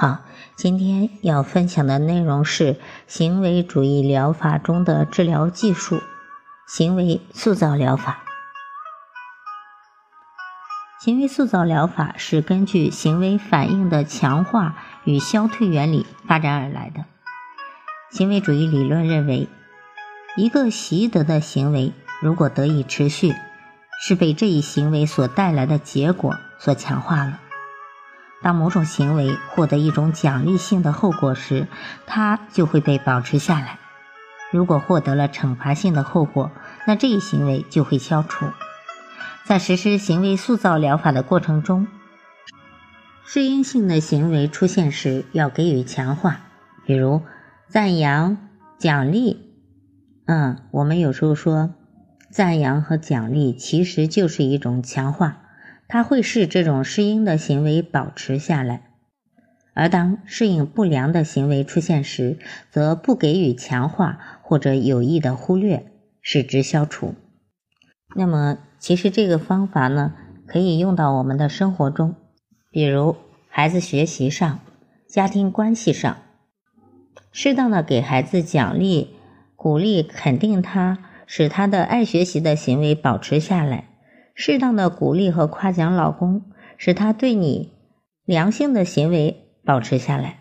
好，今天要分享的内容是行为主义疗法中的治疗技术——行为塑造疗法。行为塑造疗法是根据行为反应的强化与消退原理发展而来的。行为主义理论认为，一个习得的行为如果得以持续，是被这一行为所带来的结果所强化了。当某种行为获得一种奖励性的后果时，它就会被保持下来；如果获得了惩罚性的后果，那这一行为就会消除。在实施行为塑造疗法的过程中，适应性的行为出现时要给予强化，比如赞扬、奖励。嗯，我们有时候说赞扬和奖励其实就是一种强化。它会使这种适应的行为保持下来，而当适应不良的行为出现时，则不给予强化或者有意的忽略，使之消除。那么，其实这个方法呢，可以用到我们的生活中，比如孩子学习上、家庭关系上，适当的给孩子奖励、鼓励、肯定他，使他的爱学习的行为保持下来。适当的鼓励和夸奖老公，使他对你良性的行为保持下来，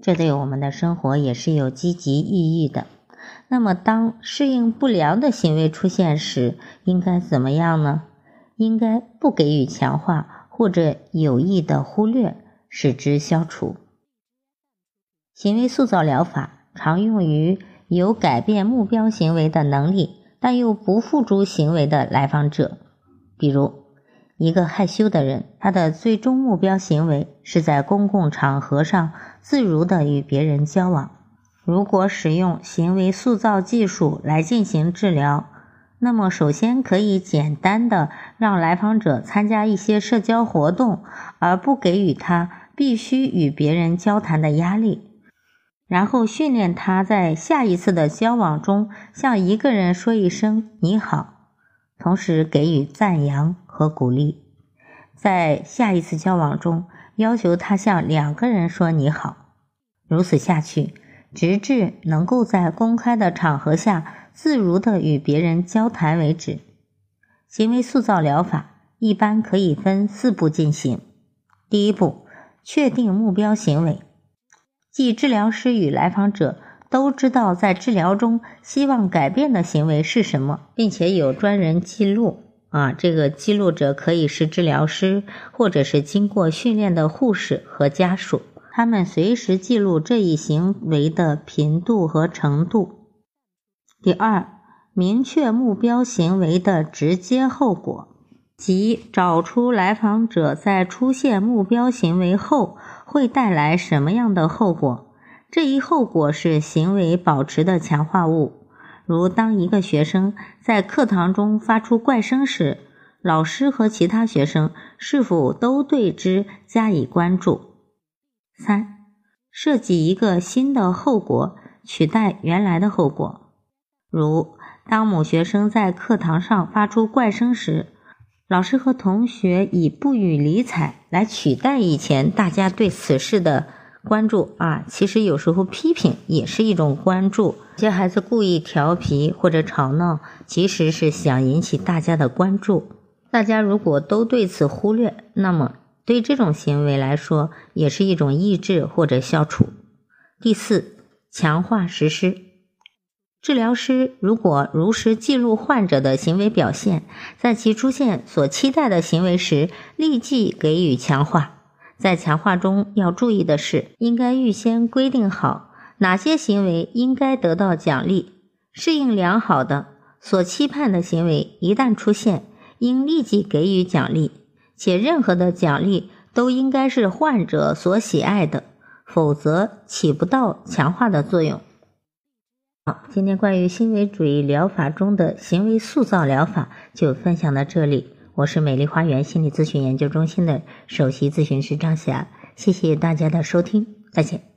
这对我们的生活也是有积极意义的。那么，当适应不良的行为出现时，应该怎么样呢？应该不给予强化，或者有意的忽略，使之消除。行为塑造疗法常用于有改变目标行为的能力，但又不付诸行为的来访者。比如，一个害羞的人，他的最终目标行为是在公共场合上自如的与别人交往。如果使用行为塑造技术来进行治疗，那么首先可以简单的让来访者参加一些社交活动，而不给予他必须与别人交谈的压力。然后训练他在下一次的交往中向一个人说一声“你好”。同时给予赞扬和鼓励，在下一次交往中，要求他向两个人说“你好”，如此下去，直至能够在公开的场合下自如的与别人交谈为止。行为塑造疗法一般可以分四步进行。第一步，确定目标行为，即治疗师与来访者。都知道在治疗中希望改变的行为是什么，并且有专人记录啊。这个记录者可以是治疗师，或者是经过训练的护士和家属，他们随时记录这一行为的频度和程度。第二，明确目标行为的直接后果，即找出来访者在出现目标行为后会带来什么样的后果。这一后果是行为保持的强化物，如当一个学生在课堂中发出怪声时，老师和其他学生是否都对之加以关注？三、设计一个新的后果取代原来的后果，如当某学生在课堂上发出怪声时，老师和同学以不予理睬来取代以前大家对此事的。关注啊，其实有时候批评也是一种关注。有些孩子故意调皮或者吵闹，其实是想引起大家的关注。大家如果都对此忽略，那么对这种行为来说也是一种抑制或者消除。第四，强化实施。治疗师如果如实记录患者的行为表现，在其出现所期待的行为时，立即给予强化。在强化中要注意的是，应该预先规定好哪些行为应该得到奖励。适应良好的所期盼的行为一旦出现，应立即给予奖励，且任何的奖励都应该是患者所喜爱的，否则起不到强化的作用。好，今天关于行为主义疗法中的行为塑造疗法就分享到这里。我是美丽花园心理咨询研究中心的首席咨询师张霞，谢谢大家的收听，再见。